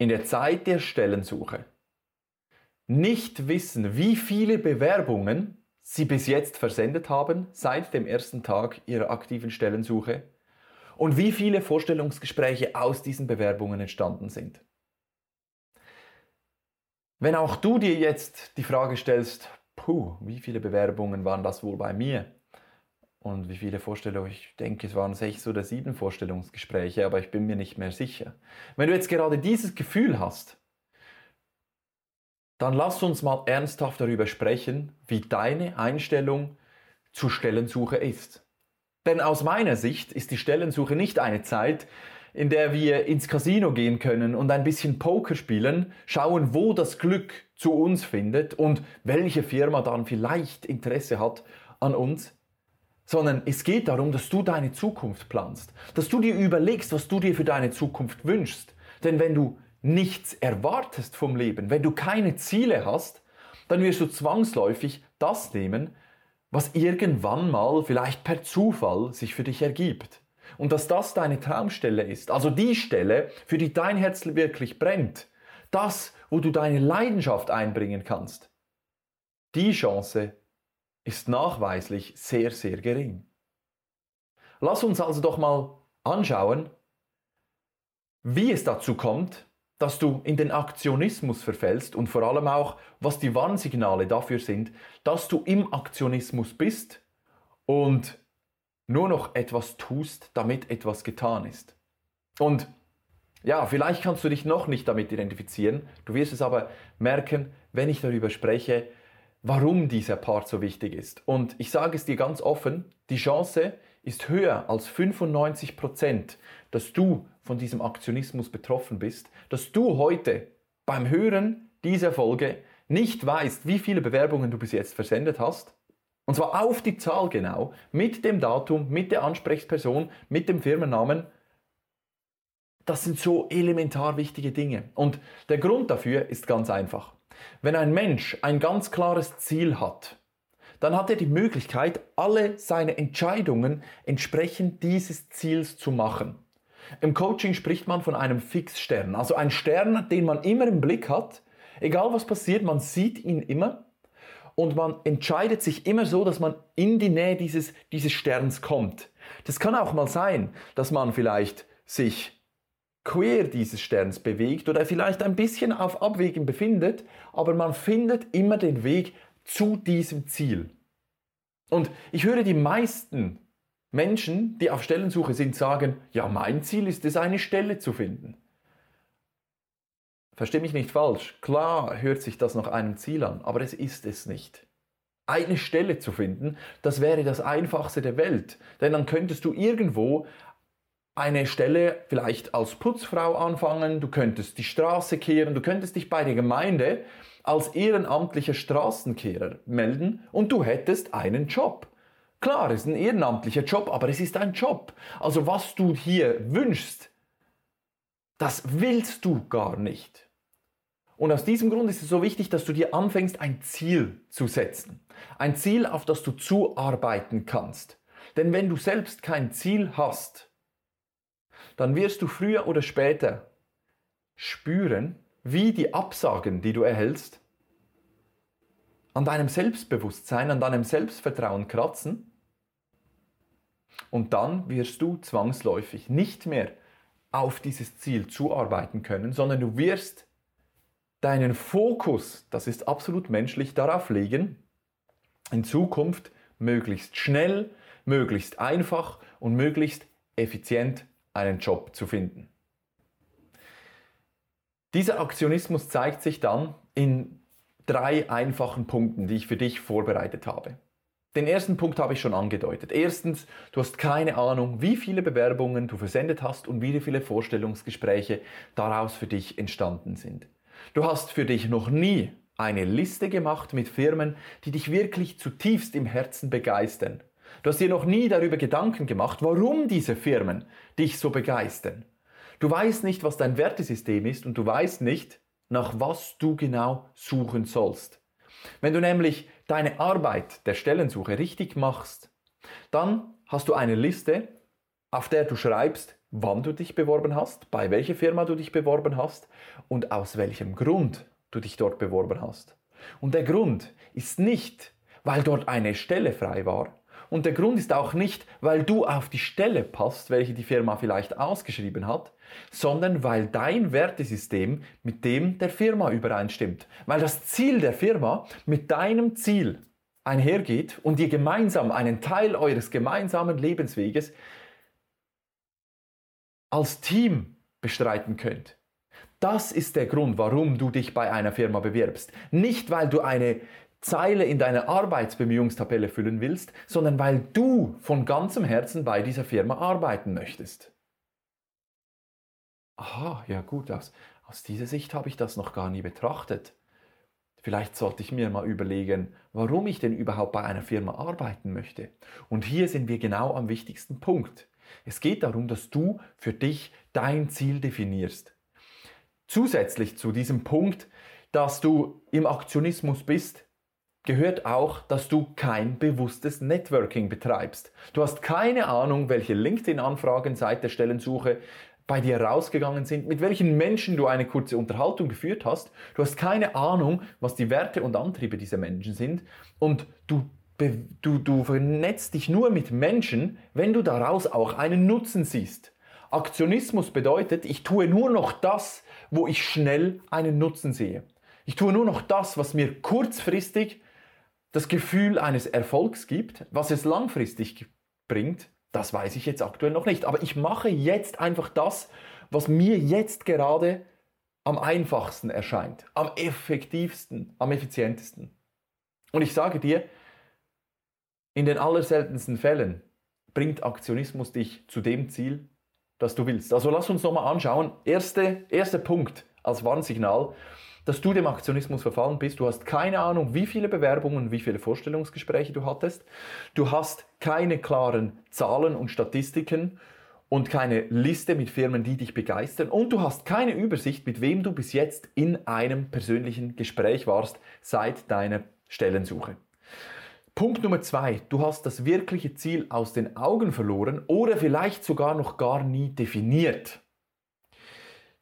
in der Zeit der Stellensuche nicht wissen, wie viele Bewerbungen sie bis jetzt versendet haben seit dem ersten Tag ihrer aktiven Stellensuche und wie viele Vorstellungsgespräche aus diesen Bewerbungen entstanden sind. Wenn auch du dir jetzt die Frage stellst, puh, wie viele Bewerbungen waren das wohl bei mir? Und wie viele Vorstellungen? Ich denke, es waren sechs oder sieben Vorstellungsgespräche, aber ich bin mir nicht mehr sicher. Wenn du jetzt gerade dieses Gefühl hast, dann lass uns mal ernsthaft darüber sprechen, wie deine Einstellung zur Stellensuche ist. Denn aus meiner Sicht ist die Stellensuche nicht eine Zeit, in der wir ins Casino gehen können und ein bisschen Poker spielen, schauen, wo das Glück zu uns findet und welche Firma dann vielleicht Interesse hat an uns sondern es geht darum, dass du deine Zukunft planst, dass du dir überlegst, was du dir für deine Zukunft wünschst. Denn wenn du nichts erwartest vom Leben, wenn du keine Ziele hast, dann wirst du zwangsläufig das nehmen, was irgendwann mal vielleicht per Zufall sich für dich ergibt. Und dass das deine Traumstelle ist, also die Stelle, für die dein Herz wirklich brennt, das, wo du deine Leidenschaft einbringen kannst, die Chance ist nachweislich sehr, sehr gering. Lass uns also doch mal anschauen, wie es dazu kommt, dass du in den Aktionismus verfällst und vor allem auch, was die Warnsignale dafür sind, dass du im Aktionismus bist und nur noch etwas tust, damit etwas getan ist. Und ja, vielleicht kannst du dich noch nicht damit identifizieren, du wirst es aber merken, wenn ich darüber spreche, warum dieser Part so wichtig ist. Und ich sage es dir ganz offen, die Chance ist höher als 95 Prozent, dass du von diesem Aktionismus betroffen bist, dass du heute beim Hören dieser Folge nicht weißt, wie viele Bewerbungen du bis jetzt versendet hast. Und zwar auf die Zahl genau, mit dem Datum, mit der Ansprechperson, mit dem Firmennamen. Das sind so elementar wichtige Dinge. Und der Grund dafür ist ganz einfach. Wenn ein Mensch ein ganz klares Ziel hat, dann hat er die Möglichkeit, alle seine Entscheidungen entsprechend dieses Ziels zu machen. Im Coaching spricht man von einem Fixstern, also ein Stern, den man immer im Blick hat. Egal was passiert, man sieht ihn immer und man entscheidet sich immer so, dass man in die Nähe dieses, dieses Sterns kommt. Das kann auch mal sein, dass man vielleicht sich quer dieses Sterns bewegt oder vielleicht ein bisschen auf Abwägen befindet, aber man findet immer den Weg zu diesem Ziel. Und ich höre die meisten Menschen, die auf Stellensuche sind, sagen, ja, mein Ziel ist es, eine Stelle zu finden. Versteh mich nicht falsch, klar hört sich das nach einem Ziel an, aber es ist es nicht. Eine Stelle zu finden, das wäre das Einfachste der Welt, denn dann könntest du irgendwo eine Stelle vielleicht als Putzfrau anfangen, du könntest die Straße kehren, du könntest dich bei der Gemeinde als ehrenamtlicher Straßenkehrer melden und du hättest einen Job. Klar, es ist ein ehrenamtlicher Job, aber es ist ein Job. Also was du hier wünschst, das willst du gar nicht. Und aus diesem Grund ist es so wichtig, dass du dir anfängst, ein Ziel zu setzen. Ein Ziel, auf das du zuarbeiten kannst. Denn wenn du selbst kein Ziel hast, dann wirst du früher oder später spüren, wie die Absagen, die du erhältst, an deinem Selbstbewusstsein, an deinem Selbstvertrauen kratzen. Und dann wirst du zwangsläufig nicht mehr auf dieses Ziel zuarbeiten können, sondern du wirst deinen Fokus, das ist absolut menschlich, darauf legen, in Zukunft möglichst schnell, möglichst einfach und möglichst effizient einen Job zu finden. Dieser Aktionismus zeigt sich dann in drei einfachen Punkten, die ich für dich vorbereitet habe. Den ersten Punkt habe ich schon angedeutet. Erstens, du hast keine Ahnung, wie viele Bewerbungen du versendet hast und wie viele Vorstellungsgespräche daraus für dich entstanden sind. Du hast für dich noch nie eine Liste gemacht mit Firmen, die dich wirklich zutiefst im Herzen begeistern. Du hast dir noch nie darüber Gedanken gemacht, warum diese Firmen dich so begeistern. Du weißt nicht, was dein Wertesystem ist und du weißt nicht, nach was du genau suchen sollst. Wenn du nämlich deine Arbeit der Stellensuche richtig machst, dann hast du eine Liste, auf der du schreibst, wann du dich beworben hast, bei welcher Firma du dich beworben hast und aus welchem Grund du dich dort beworben hast. Und der Grund ist nicht, weil dort eine Stelle frei war. Und der Grund ist auch nicht, weil du auf die Stelle passt, welche die Firma vielleicht ausgeschrieben hat, sondern weil dein Wertesystem mit dem der Firma übereinstimmt. Weil das Ziel der Firma mit deinem Ziel einhergeht und ihr gemeinsam einen Teil eures gemeinsamen Lebensweges als Team bestreiten könnt. Das ist der Grund, warum du dich bei einer Firma bewirbst. Nicht, weil du eine Zeile in deiner Arbeitsbemühungstabelle füllen willst, sondern weil du von ganzem Herzen bei dieser Firma arbeiten möchtest. Aha, ja gut, aus, aus dieser Sicht habe ich das noch gar nie betrachtet. Vielleicht sollte ich mir mal überlegen, warum ich denn überhaupt bei einer Firma arbeiten möchte. Und hier sind wir genau am wichtigsten Punkt. Es geht darum, dass du für dich dein Ziel definierst. Zusätzlich zu diesem Punkt, dass du im Aktionismus bist, gehört auch, dass du kein bewusstes Networking betreibst. Du hast keine Ahnung, welche LinkedIn-Anfragen seit der Stellensuche bei dir rausgegangen sind, mit welchen Menschen du eine kurze Unterhaltung geführt hast. Du hast keine Ahnung, was die Werte und Antriebe dieser Menschen sind und du du, du vernetzt dich nur mit Menschen, wenn du daraus auch einen Nutzen siehst. Aktionismus bedeutet, ich tue nur noch das, wo ich schnell einen Nutzen sehe. Ich tue nur noch das, was mir kurzfristig das Gefühl eines Erfolgs gibt, was es langfristig bringt, das weiß ich jetzt aktuell noch nicht. Aber ich mache jetzt einfach das, was mir jetzt gerade am einfachsten erscheint, am effektivsten, am effizientesten. Und ich sage dir, in den allerseltensten Fällen bringt Aktionismus dich zu dem Ziel, das du willst. Also lass uns nochmal anschauen. Erste, erster Punkt als Warnsignal, dass du dem Aktionismus verfallen bist. Du hast keine Ahnung, wie viele Bewerbungen, wie viele Vorstellungsgespräche du hattest. Du hast keine klaren Zahlen und Statistiken und keine Liste mit Firmen, die dich begeistern. Und du hast keine Übersicht, mit wem du bis jetzt in einem persönlichen Gespräch warst seit deiner Stellensuche. Punkt Nummer zwei, du hast das wirkliche Ziel aus den Augen verloren oder vielleicht sogar noch gar nie definiert.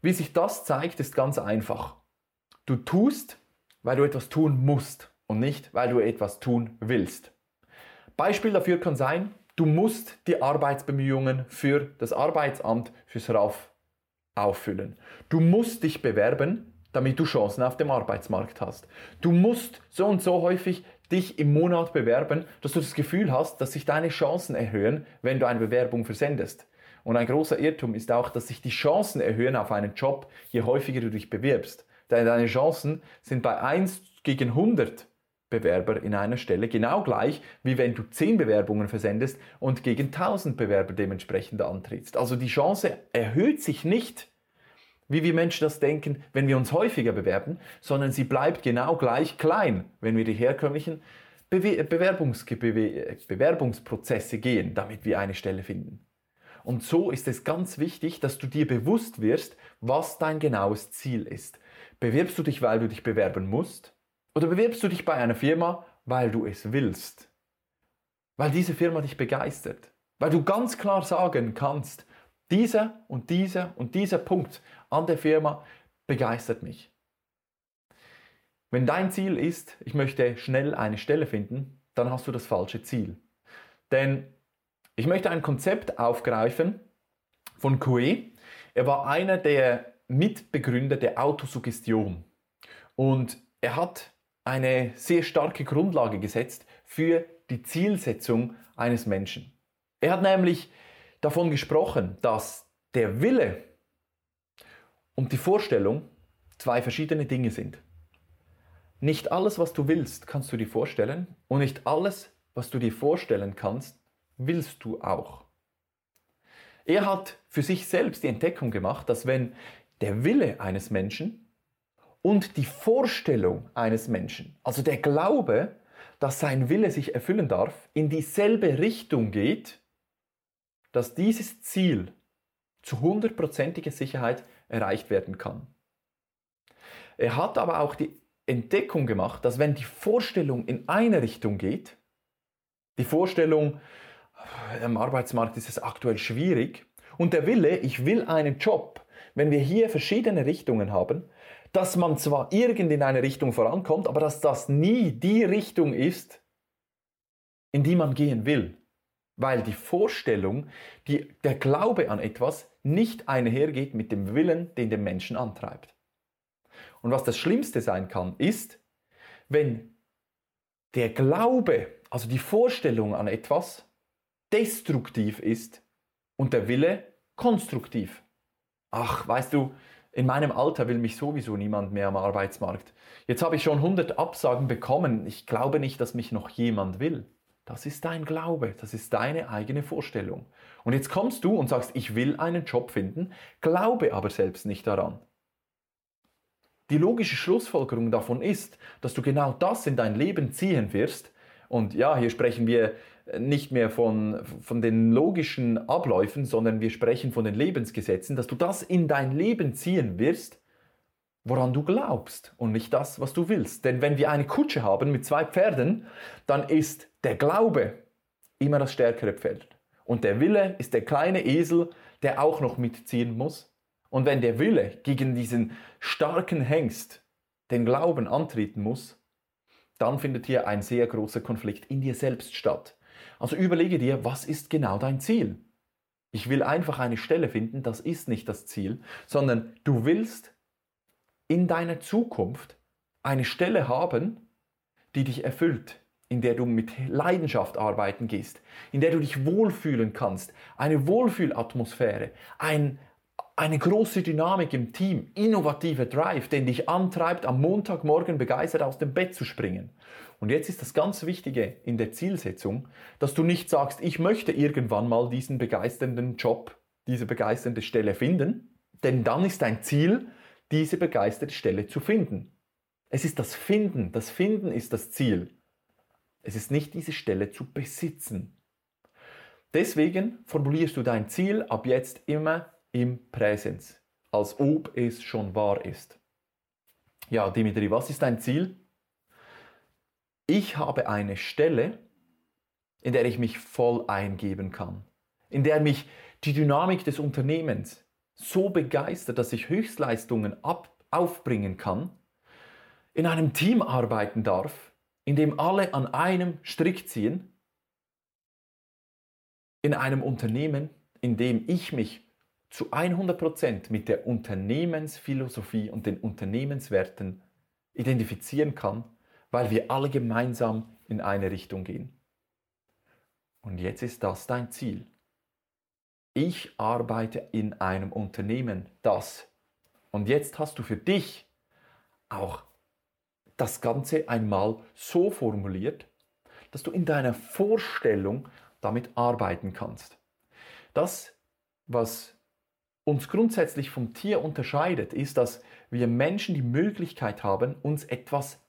Wie sich das zeigt, ist ganz einfach. Du tust, weil du etwas tun musst und nicht, weil du etwas tun willst. Beispiel dafür kann sein, du musst die Arbeitsbemühungen für das Arbeitsamt, fürs RAF auffüllen. Du musst dich bewerben, damit du Chancen auf dem Arbeitsmarkt hast. Du musst so und so häufig dich im Monat bewerben, dass du das Gefühl hast, dass sich deine Chancen erhöhen, wenn du eine Bewerbung versendest. Und ein großer Irrtum ist auch, dass sich die Chancen erhöhen auf einen Job, je häufiger du dich bewirbst. Deine Chancen sind bei 1 gegen 100 Bewerber in einer Stelle genau gleich, wie wenn du 10 Bewerbungen versendest und gegen 1000 Bewerber dementsprechend antrittst. Also die Chance erhöht sich nicht, wie wir Menschen das denken, wenn wir uns häufiger bewerben, sondern sie bleibt genau gleich klein, wenn wir die herkömmlichen Bewe Bewerbungs Bewe Bewerbungsprozesse gehen, damit wir eine Stelle finden. Und so ist es ganz wichtig, dass du dir bewusst wirst, was dein genaues Ziel ist. Bewirbst du dich, weil du dich bewerben musst? Oder bewirbst du dich bei einer Firma, weil du es willst? Weil diese Firma dich begeistert? Weil du ganz klar sagen kannst, dieser und dieser und dieser Punkt an der Firma begeistert mich. Wenn dein Ziel ist, ich möchte schnell eine Stelle finden, dann hast du das falsche Ziel. Denn ich möchte ein Konzept aufgreifen von Coué. Er war einer der Mitbegründer der Autosuggestion. Und er hat eine sehr starke Grundlage gesetzt für die Zielsetzung eines Menschen. Er hat nämlich davon gesprochen, dass der Wille und die Vorstellung zwei verschiedene Dinge sind. Nicht alles, was du willst, kannst du dir vorstellen und nicht alles, was du dir vorstellen kannst, willst du auch. Er hat für sich selbst die Entdeckung gemacht, dass wenn der Wille eines Menschen und die Vorstellung eines Menschen, also der Glaube, dass sein Wille sich erfüllen darf, in dieselbe Richtung geht, dass dieses Ziel zu hundertprozentiger Sicherheit erreicht werden kann. Er hat aber auch die Entdeckung gemacht, dass wenn die Vorstellung in eine Richtung geht, die Vorstellung, am Arbeitsmarkt ist es aktuell schwierig, und der Wille, ich will einen Job, wenn wir hier verschiedene Richtungen haben, dass man zwar irgend in eine Richtung vorankommt, aber dass das nie die Richtung ist, in die man gehen will. Weil die Vorstellung, die, der Glaube an etwas nicht einhergeht mit dem Willen, den den Menschen antreibt. Und was das Schlimmste sein kann, ist, wenn der Glaube, also die Vorstellung an etwas, destruktiv ist und der Wille konstruktiv. Ach, weißt du, in meinem Alter will mich sowieso niemand mehr am Arbeitsmarkt. Jetzt habe ich schon 100 Absagen bekommen. Ich glaube nicht, dass mich noch jemand will. Das ist dein Glaube, das ist deine eigene Vorstellung. Und jetzt kommst du und sagst, ich will einen Job finden, glaube aber selbst nicht daran. Die logische Schlussfolgerung davon ist, dass du genau das in dein Leben ziehen wirst. Und ja, hier sprechen wir nicht mehr von, von den logischen Abläufen, sondern wir sprechen von den Lebensgesetzen, dass du das in dein Leben ziehen wirst, woran du glaubst und nicht das, was du willst. Denn wenn wir eine Kutsche haben mit zwei Pferden, dann ist der Glaube immer das stärkere Pferd. Und der Wille ist der kleine Esel, der auch noch mitziehen muss. Und wenn der Wille gegen diesen starken Hengst den Glauben antreten muss, dann findet hier ein sehr großer Konflikt in dir selbst statt. Also überlege dir, was ist genau dein Ziel? Ich will einfach eine Stelle finden, das ist nicht das Ziel, sondern du willst in deiner Zukunft eine Stelle haben, die dich erfüllt, in der du mit Leidenschaft arbeiten gehst, in der du dich wohlfühlen kannst, eine Wohlfühlatmosphäre, ein, eine große Dynamik im Team, innovativer Drive, den dich antreibt, am Montagmorgen begeistert aus dem Bett zu springen. Und jetzt ist das ganz Wichtige in der Zielsetzung, dass du nicht sagst, ich möchte irgendwann mal diesen begeisternden Job, diese begeisternde Stelle finden, denn dann ist dein Ziel, diese begeisterte Stelle zu finden. Es ist das Finden, das Finden ist das Ziel. Es ist nicht diese Stelle zu besitzen. Deswegen formulierst du dein Ziel ab jetzt immer im Präsens, als ob es schon wahr ist. Ja, Dimitri, was ist dein Ziel? ich habe eine Stelle, in der ich mich voll eingeben kann, in der mich die Dynamik des Unternehmens so begeistert, dass ich Höchstleistungen ab, aufbringen kann, in einem Team arbeiten darf, in dem alle an einem Strick ziehen, in einem Unternehmen, in dem ich mich zu 100% mit der Unternehmensphilosophie und den Unternehmenswerten identifizieren kann weil wir alle gemeinsam in eine Richtung gehen. Und jetzt ist das dein Ziel. Ich arbeite in einem Unternehmen, das. Und jetzt hast du für dich auch das Ganze einmal so formuliert, dass du in deiner Vorstellung damit arbeiten kannst. Das, was uns grundsätzlich vom Tier unterscheidet, ist, dass wir Menschen die Möglichkeit haben, uns etwas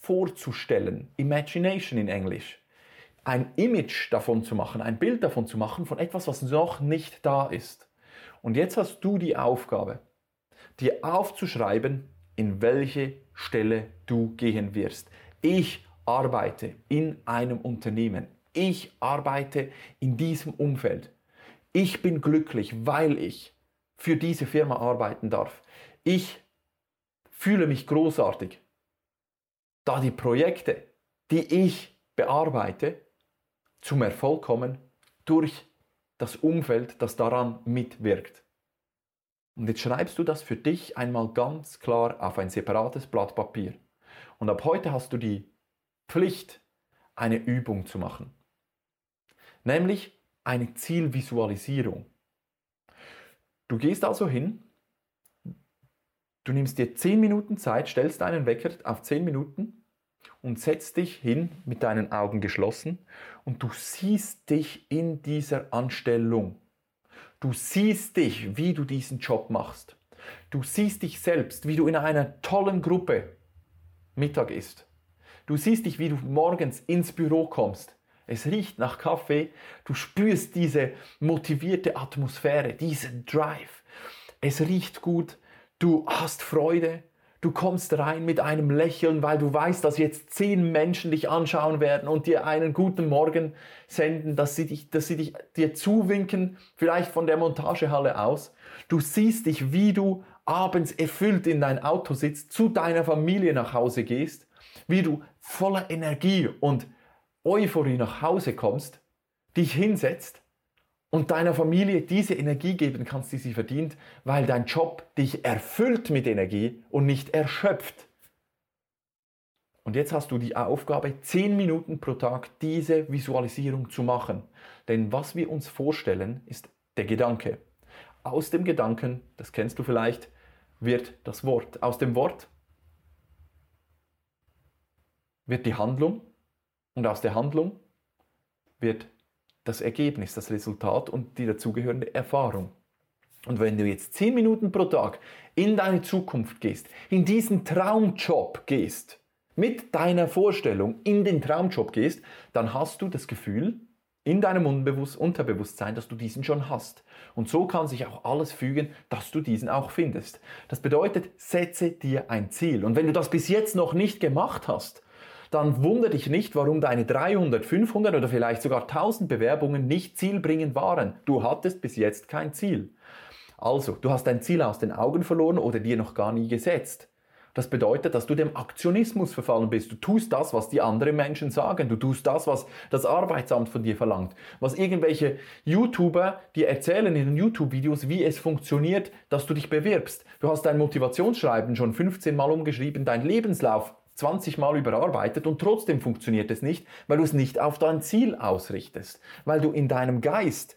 vorzustellen, Imagination in Englisch, ein Image davon zu machen, ein Bild davon zu machen, von etwas, was noch nicht da ist. Und jetzt hast du die Aufgabe, dir aufzuschreiben, in welche Stelle du gehen wirst. Ich arbeite in einem Unternehmen. Ich arbeite in diesem Umfeld. Ich bin glücklich, weil ich für diese Firma arbeiten darf. Ich fühle mich großartig, da die Projekte, die ich bearbeite, zum Erfolg kommen durch das Umfeld, das daran mitwirkt. Und jetzt schreibst du das für dich einmal ganz klar auf ein separates Blatt Papier. Und ab heute hast du die Pflicht, eine Übung zu machen. Nämlich eine Zielvisualisierung. Du gehst also hin Du nimmst dir 10 Minuten Zeit, stellst deinen Wecker auf 10 Minuten und setzt dich hin mit deinen Augen geschlossen und du siehst dich in dieser Anstellung. Du siehst dich, wie du diesen Job machst. Du siehst dich selbst, wie du in einer tollen Gruppe Mittag isst. Du siehst dich, wie du morgens ins Büro kommst. Es riecht nach Kaffee. Du spürst diese motivierte Atmosphäre, diesen Drive. Es riecht gut. Du hast Freude. Du kommst rein mit einem Lächeln, weil du weißt, dass jetzt zehn Menschen dich anschauen werden und dir einen guten Morgen senden, dass sie, dich, dass sie dich, dir zuwinken, vielleicht von der Montagehalle aus. Du siehst dich, wie du abends erfüllt in dein Auto sitzt, zu deiner Familie nach Hause gehst, wie du voller Energie und Euphorie nach Hause kommst, dich hinsetzt und deiner Familie diese Energie geben kannst, die sie verdient, weil dein Job dich erfüllt mit Energie und nicht erschöpft. Und jetzt hast du die Aufgabe, 10 Minuten pro Tag diese Visualisierung zu machen. Denn was wir uns vorstellen, ist der Gedanke. Aus dem Gedanken, das kennst du vielleicht, wird das Wort. Aus dem Wort wird die Handlung und aus der Handlung wird das Ergebnis, das Resultat und die dazugehörende Erfahrung. Und wenn du jetzt 10 Minuten pro Tag in deine Zukunft gehst, in diesen Traumjob gehst, mit deiner Vorstellung in den Traumjob gehst, dann hast du das Gefühl in deinem Unbewusst Unterbewusstsein, dass du diesen schon hast. Und so kann sich auch alles fügen, dass du diesen auch findest. Das bedeutet, setze dir ein Ziel. Und wenn du das bis jetzt noch nicht gemacht hast, dann wundere dich nicht, warum deine 300, 500 oder vielleicht sogar 1000 Bewerbungen nicht zielbringend waren. Du hattest bis jetzt kein Ziel. Also, du hast dein Ziel aus den Augen verloren oder dir noch gar nie gesetzt. Das bedeutet, dass du dem Aktionismus verfallen bist. Du tust das, was die anderen Menschen sagen. Du tust das, was das Arbeitsamt von dir verlangt. Was irgendwelche YouTuber dir erzählen in den YouTube-Videos, wie es funktioniert, dass du dich bewirbst. Du hast dein Motivationsschreiben schon 15 Mal umgeschrieben, dein Lebenslauf 20 Mal überarbeitet und trotzdem funktioniert es nicht, weil du es nicht auf dein Ziel ausrichtest, weil du in deinem Geist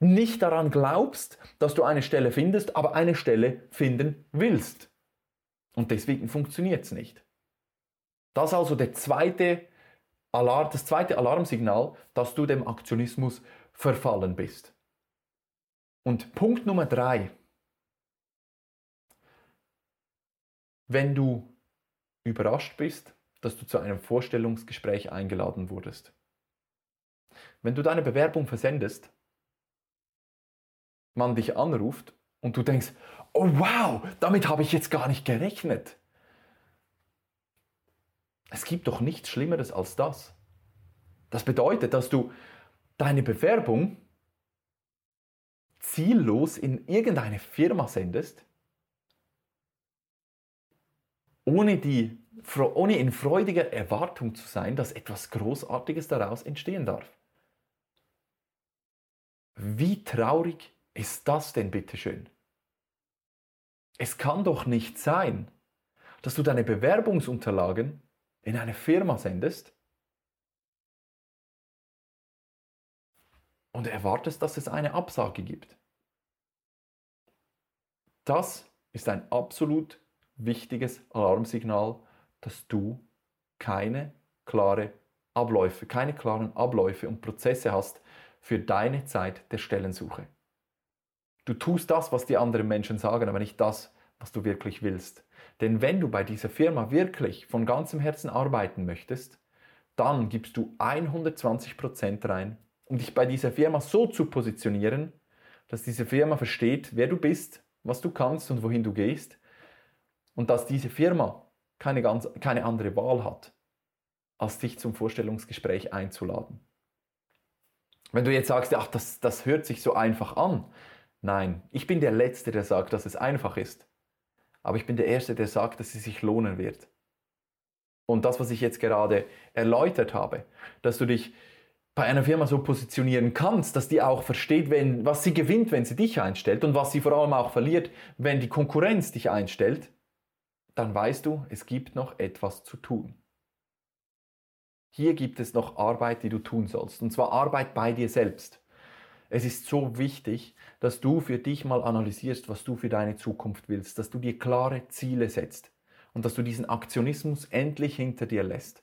nicht daran glaubst, dass du eine Stelle findest, aber eine Stelle finden willst. Und deswegen funktioniert es nicht. Das ist also der zweite Alarm, das zweite Alarmsignal, dass du dem Aktionismus verfallen bist. Und Punkt Nummer drei. Wenn du überrascht bist, dass du zu einem Vorstellungsgespräch eingeladen wurdest. Wenn du deine Bewerbung versendest, man dich anruft und du denkst, oh wow, damit habe ich jetzt gar nicht gerechnet. Es gibt doch nichts Schlimmeres als das. Das bedeutet, dass du deine Bewerbung ziellos in irgendeine Firma sendest, ohne, die, ohne in freudiger Erwartung zu sein, dass etwas Großartiges daraus entstehen darf. Wie traurig ist das denn bitteschön? Es kann doch nicht sein, dass du deine Bewerbungsunterlagen in eine Firma sendest und erwartest, dass es eine Absage gibt. Das ist ein absolut wichtiges Alarmsignal, dass du keine klare Abläufe, keine klaren Abläufe und Prozesse hast für deine Zeit der Stellensuche. Du tust das, was die anderen Menschen sagen, aber nicht das, was du wirklich willst. Denn wenn du bei dieser Firma wirklich von ganzem Herzen arbeiten möchtest, dann gibst du 120% rein, um dich bei dieser Firma so zu positionieren, dass diese Firma versteht, wer du bist, was du kannst und wohin du gehst und dass diese Firma keine, ganz, keine andere Wahl hat, als dich zum Vorstellungsgespräch einzuladen. Wenn du jetzt sagst, ach, das, das hört sich so einfach an. Nein, ich bin der Letzte, der sagt, dass es einfach ist. Aber ich bin der Erste, der sagt, dass es sich lohnen wird. Und das, was ich jetzt gerade erläutert habe, dass du dich bei einer Firma so positionieren kannst, dass die auch versteht, wenn, was sie gewinnt, wenn sie dich einstellt und was sie vor allem auch verliert, wenn die Konkurrenz dich einstellt, dann weißt du, es gibt noch etwas zu tun. Hier gibt es noch Arbeit, die du tun sollst. Und zwar Arbeit bei dir selbst. Es ist so wichtig, dass du für dich mal analysierst, was du für deine Zukunft willst, dass du dir klare Ziele setzt und dass du diesen Aktionismus endlich hinter dir lässt.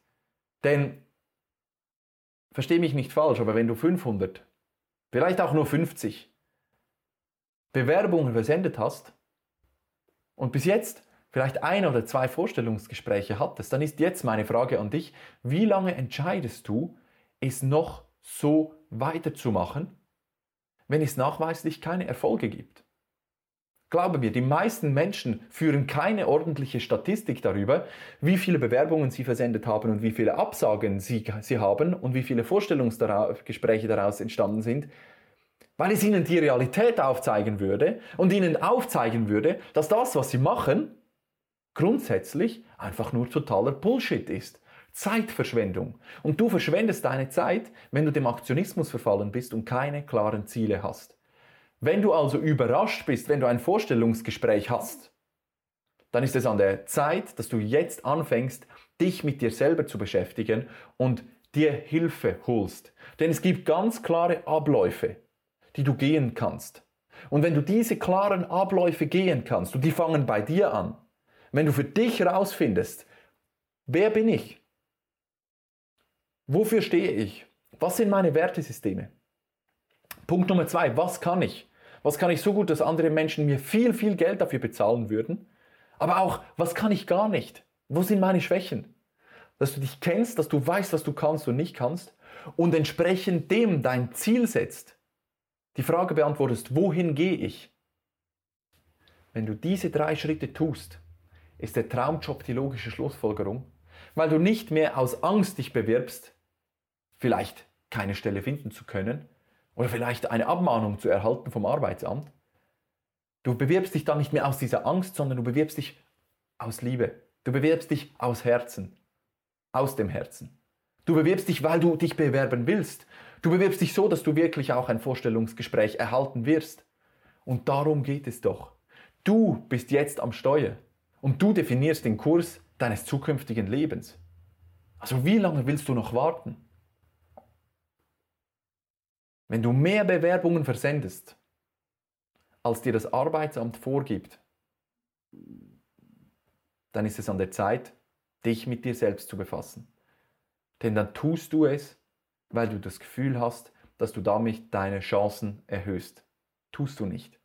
Denn, versteh mich nicht falsch, aber wenn du 500, vielleicht auch nur 50 Bewerbungen versendet hast, und bis jetzt vielleicht ein oder zwei Vorstellungsgespräche hattest, dann ist jetzt meine Frage an dich, wie lange entscheidest du, es noch so weiterzumachen, wenn es nachweislich keine Erfolge gibt? Glaube mir, die meisten Menschen führen keine ordentliche Statistik darüber, wie viele Bewerbungen sie versendet haben und wie viele Absagen sie, sie haben und wie viele Vorstellungsgespräche daraus entstanden sind, weil es ihnen die Realität aufzeigen würde und ihnen aufzeigen würde, dass das, was sie machen, grundsätzlich einfach nur totaler Bullshit ist. Zeitverschwendung. Und du verschwendest deine Zeit, wenn du dem Aktionismus verfallen bist und keine klaren Ziele hast. Wenn du also überrascht bist, wenn du ein Vorstellungsgespräch hast, dann ist es an der Zeit, dass du jetzt anfängst, dich mit dir selber zu beschäftigen und dir Hilfe holst. Denn es gibt ganz klare Abläufe, die du gehen kannst. Und wenn du diese klaren Abläufe gehen kannst, und die fangen bei dir an, wenn du für dich herausfindest, wer bin ich? Wofür stehe ich? Was sind meine Wertesysteme? Punkt Nummer zwei, was kann ich? Was kann ich so gut, dass andere Menschen mir viel, viel Geld dafür bezahlen würden? Aber auch, was kann ich gar nicht? Wo sind meine Schwächen? Dass du dich kennst, dass du weißt, was du kannst und nicht kannst und entsprechend dem dein Ziel setzt. Die Frage beantwortest, wohin gehe ich? Wenn du diese drei Schritte tust, ist der Traumjob die logische Schlussfolgerung, weil du nicht mehr aus Angst dich bewirbst, vielleicht keine Stelle finden zu können, oder vielleicht eine Abmahnung zu erhalten vom Arbeitsamt. Du bewirbst dich dann nicht mehr aus dieser Angst, sondern du bewirbst dich aus Liebe. Du bewirbst dich aus Herzen, aus dem Herzen. Du bewirbst dich, weil du dich bewerben willst. Du bewirbst dich so, dass du wirklich auch ein Vorstellungsgespräch erhalten wirst. Und darum geht es doch. Du bist jetzt am Steuer und du definierst den Kurs deines zukünftigen Lebens. Also wie lange willst du noch warten? Wenn du mehr Bewerbungen versendest, als dir das Arbeitsamt vorgibt, dann ist es an der Zeit, dich mit dir selbst zu befassen. Denn dann tust du es, weil du das Gefühl hast, dass du damit deine Chancen erhöhst. Tust du nicht.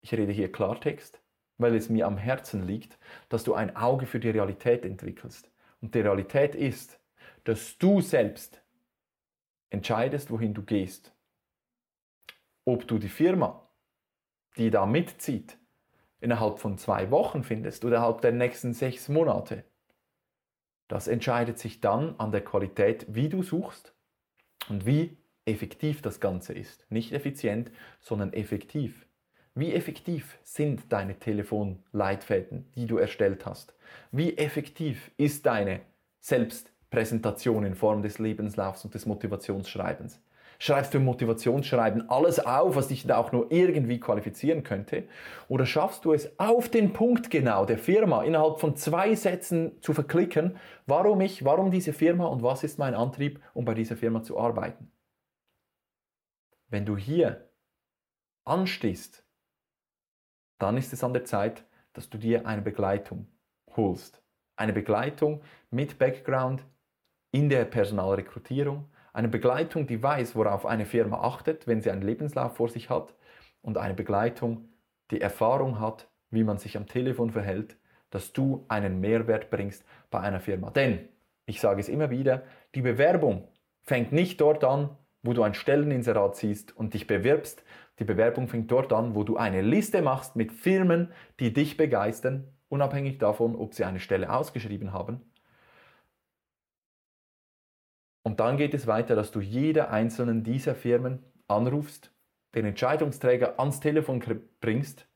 Ich rede hier Klartext, weil es mir am Herzen liegt, dass du ein Auge für die Realität entwickelst. Und die Realität ist, dass du selbst entscheidest, wohin du gehst. Ob du die Firma, die da mitzieht, innerhalb von zwei Wochen findest oder innerhalb der nächsten sechs Monate, das entscheidet sich dann an der Qualität, wie du suchst und wie effektiv das Ganze ist. Nicht effizient, sondern effektiv. Wie effektiv sind deine Telefonleitfäden, die du erstellt hast? Wie effektiv ist deine Selbst Präsentation in Form des Lebenslaufs und des Motivationsschreibens. Schreibst du im Motivationsschreiben alles auf, was dich da auch nur irgendwie qualifizieren könnte? Oder schaffst du es auf den Punkt genau der Firma innerhalb von zwei Sätzen zu verklicken, warum ich, warum diese Firma und was ist mein Antrieb, um bei dieser Firma zu arbeiten? Wenn du hier anstehst, dann ist es an der Zeit, dass du dir eine Begleitung holst. Eine Begleitung mit Background, in der Personalrekrutierung, eine Begleitung, die weiß, worauf eine Firma achtet, wenn sie einen Lebenslauf vor sich hat und eine Begleitung, die Erfahrung hat, wie man sich am Telefon verhält, dass du einen Mehrwert bringst bei einer Firma. Denn, ich sage es immer wieder, die Bewerbung fängt nicht dort an, wo du ein Stelleninserat siehst und dich bewirbst. Die Bewerbung fängt dort an, wo du eine Liste machst mit Firmen, die dich begeistern, unabhängig davon, ob sie eine Stelle ausgeschrieben haben. Und dann geht es weiter, dass du jede einzelnen dieser Firmen anrufst, den Entscheidungsträger ans Telefon bringst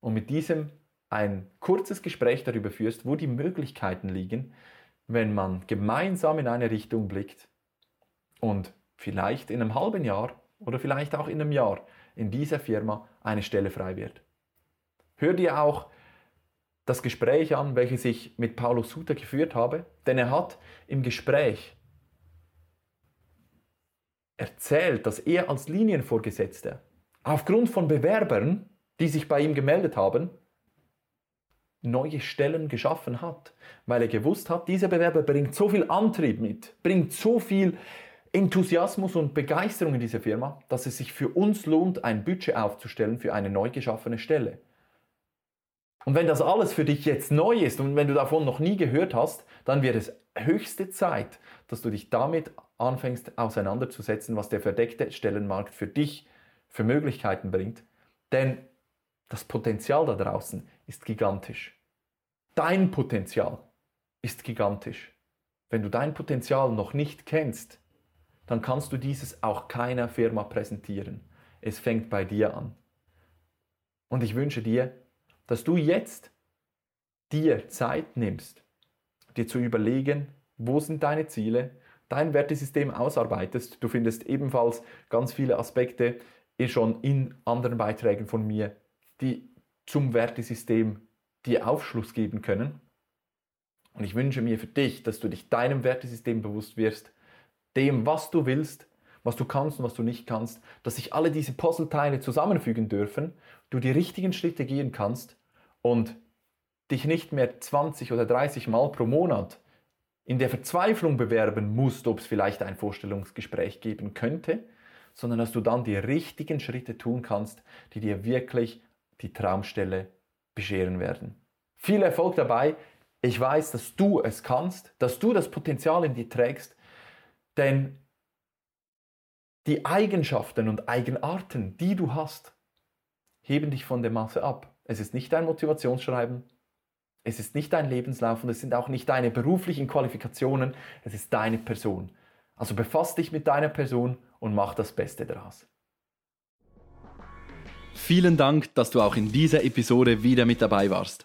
und mit diesem ein kurzes Gespräch darüber führst, wo die Möglichkeiten liegen, wenn man gemeinsam in eine Richtung blickt und vielleicht in einem halben Jahr oder vielleicht auch in einem Jahr in dieser Firma eine Stelle frei wird. Hör dir auch das Gespräch an, welches ich mit Paulo Suter geführt habe, denn er hat im Gespräch erzählt, dass er als Linienvorgesetzter aufgrund von Bewerbern, die sich bei ihm gemeldet haben, neue Stellen geschaffen hat, weil er gewusst hat, dieser Bewerber bringt so viel Antrieb mit, bringt so viel Enthusiasmus und Begeisterung in diese Firma, dass es sich für uns lohnt, ein Budget aufzustellen für eine neu geschaffene Stelle. Und wenn das alles für dich jetzt neu ist und wenn du davon noch nie gehört hast, dann wird es höchste Zeit, dass du dich damit anfängst auseinanderzusetzen, was der verdeckte Stellenmarkt für dich für Möglichkeiten bringt. Denn das Potenzial da draußen ist gigantisch. Dein Potenzial ist gigantisch. Wenn du dein Potenzial noch nicht kennst, dann kannst du dieses auch keiner Firma präsentieren. Es fängt bei dir an. Und ich wünsche dir, dass du jetzt dir Zeit nimmst, dir zu überlegen, wo sind deine Ziele, dein Wertesystem ausarbeitest. Du findest ebenfalls ganz viele Aspekte schon in anderen Beiträgen von mir, die zum Wertesystem dir Aufschluss geben können. Und ich wünsche mir für dich, dass du dich deinem Wertesystem bewusst wirst, dem, was du willst, was du kannst und was du nicht kannst, dass sich alle diese Puzzleteile zusammenfügen dürfen, du die richtigen Schritte gehen kannst und dich nicht mehr 20 oder 30 Mal pro Monat in der Verzweiflung bewerben musst, ob es vielleicht ein Vorstellungsgespräch geben könnte, sondern dass du dann die richtigen Schritte tun kannst, die dir wirklich die Traumstelle bescheren werden. Viel Erfolg dabei. Ich weiß, dass du es kannst, dass du das Potenzial in dir trägst, denn die Eigenschaften und Eigenarten, die du hast, heben dich von der Masse ab. Es ist nicht dein Motivationsschreiben, es ist nicht dein Lebenslauf und es sind auch nicht deine beruflichen Qualifikationen, es ist deine Person. Also befass dich mit deiner Person und mach das Beste daraus. Vielen Dank, dass du auch in dieser Episode wieder mit dabei warst.